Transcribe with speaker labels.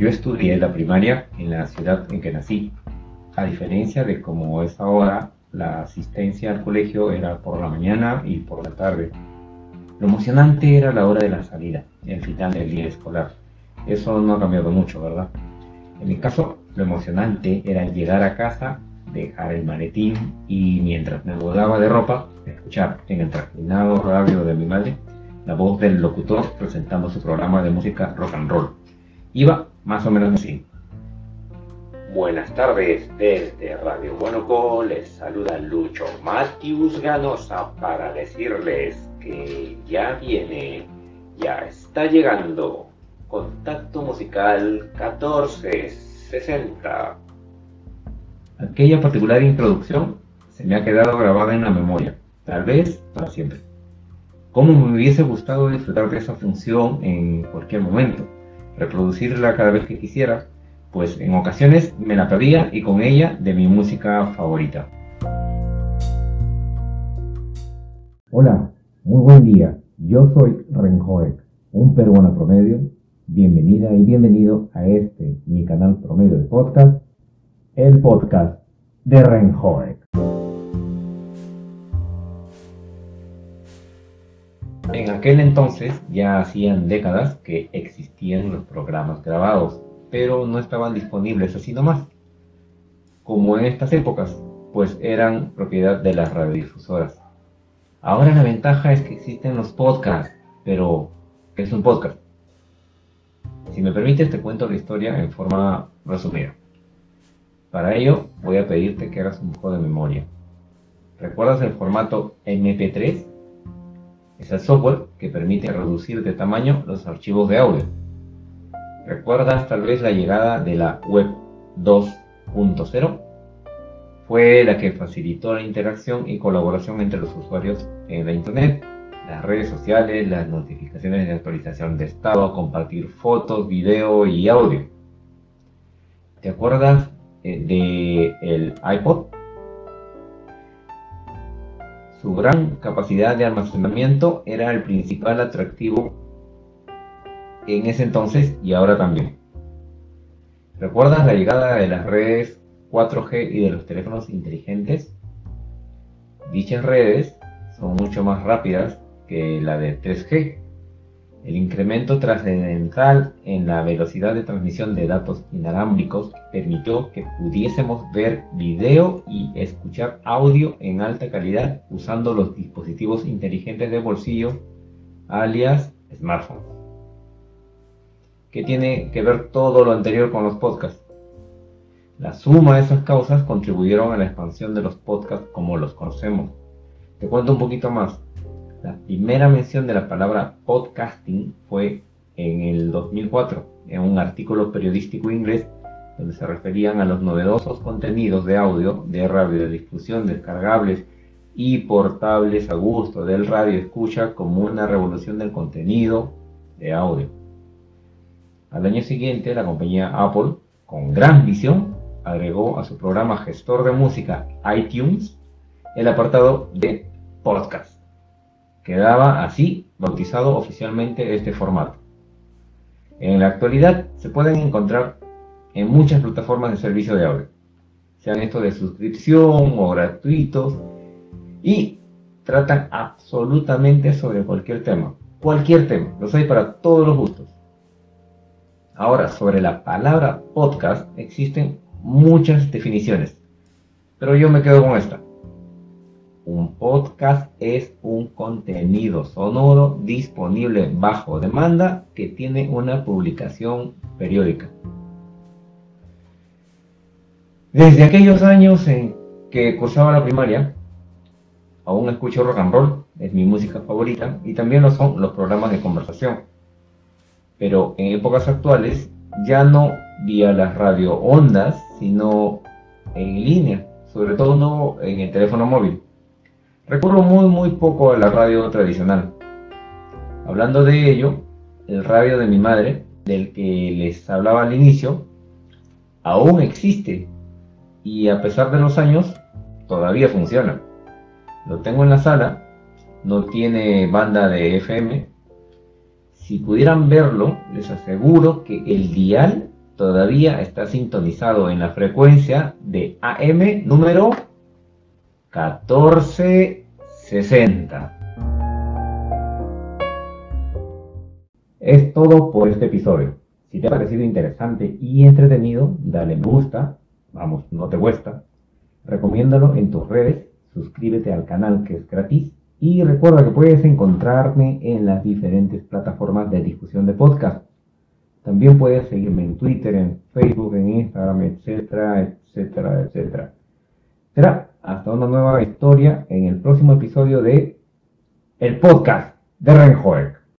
Speaker 1: Yo estudié la primaria en la ciudad en que nací, a diferencia de como es ahora, la asistencia al colegio era por la mañana y por la tarde. Lo emocionante era la hora de la salida, el final del día escolar. Eso no ha cambiado mucho, ¿verdad? En mi caso, lo emocionante era llegar a casa, dejar el maletín y mientras me mudaba de ropa, escuchar en el trajinado radio de mi madre la voz del locutor presentando su programa de música rock and roll. Iba más o menos así.
Speaker 2: Buenas tardes desde Radio Buenoco, les saluda Lucho Matius Ganosa para decirles que ya viene, ya está llegando Contacto Musical 1460.
Speaker 1: Aquella particular introducción se me ha quedado grabada en la memoria, tal vez para siempre. Cómo me hubiese gustado disfrutar de esa función en cualquier momento, reproducirla cada vez que quisiera, pues en ocasiones me la perdía y con ella de mi música favorita. Hola, muy buen día. Yo soy Renjoek, un peruano promedio. Bienvenida y bienvenido a este, mi canal promedio de podcast, el podcast de Renjoek. En aquel entonces, ya hacían décadas que existían los programas grabados, pero no estaban disponibles así nomás, como en estas épocas, pues eran propiedad de las radiodifusoras. Ahora la ventaja es que existen los podcasts, pero ¿qué es un podcast? Si me permites te cuento la historia en forma resumida. Para ello voy a pedirte que hagas un poco de memoria. ¿Recuerdas el formato MP3? Es el software que permite reducir de tamaño los archivos de audio. ¿Recuerdas tal vez la llegada de la web 2.0? Fue la que facilitó la interacción y colaboración entre los usuarios en la Internet, las redes sociales, las notificaciones de actualización de estado, compartir fotos, video y audio. ¿Te acuerdas eh, de el iPod? Su gran capacidad de almacenamiento era el principal atractivo en ese entonces y ahora también. ¿Recuerdas la llegada de las redes 4G y de los teléfonos inteligentes? Dichas redes son mucho más rápidas que la de 3G. El incremento trascendental en la velocidad de transmisión de datos inalámbricos permitió que pudiésemos ver video y escuchar audio en alta calidad usando los dispositivos inteligentes de bolsillo, alias smartphones. ¿Qué tiene que ver todo lo anterior con los podcasts? La suma de esas causas contribuyeron a la expansión de los podcasts como los conocemos. Te cuento un poquito más. La primera mención de la palabra podcasting fue en el 2004, en un artículo periodístico inglés donde se referían a los novedosos contenidos de audio de radiodifusión descargables y portables a gusto del radio escucha como una revolución del contenido de audio. Al año siguiente, la compañía Apple, con gran visión, agregó a su programa gestor de música iTunes el apartado de podcast. Quedaba así bautizado oficialmente este formato. En la actualidad se pueden encontrar en muchas plataformas de servicio de audio, sean estos de suscripción o gratuitos, y tratan absolutamente sobre cualquier tema. Cualquier tema, los hay para todos los gustos. Ahora, sobre la palabra podcast existen muchas definiciones, pero yo me quedo con esta. Un podcast es un contenido sonoro disponible bajo demanda que tiene una publicación periódica. Desde aquellos años en que cursaba la primaria, aún escucho rock and roll, es mi música favorita, y también lo son los programas de conversación pero en épocas actuales ya no vía las radio ondas, sino en línea, sobre todo no en el teléfono móvil. Recurro muy muy poco a la radio tradicional. Hablando de ello, el radio de mi madre, del que les hablaba al inicio, aún existe y a pesar de los años todavía funciona. Lo tengo en la sala, no tiene banda de FM, si pudieran verlo, les aseguro que el dial todavía está sintonizado en la frecuencia de AM número 1460. Es todo por este episodio. Si te ha parecido interesante y entretenido, dale me gusta, vamos, no te cuesta, recomiéndalo en tus redes, suscríbete al canal que es gratis y recuerda que puedes encontrarme en las diferentes plataformas de discusión de podcast. También puedes seguirme en Twitter, en Facebook, en Instagram, etcétera, etcétera, etcétera. Será hasta una nueva historia en el próximo episodio de El Podcast de Renjoek.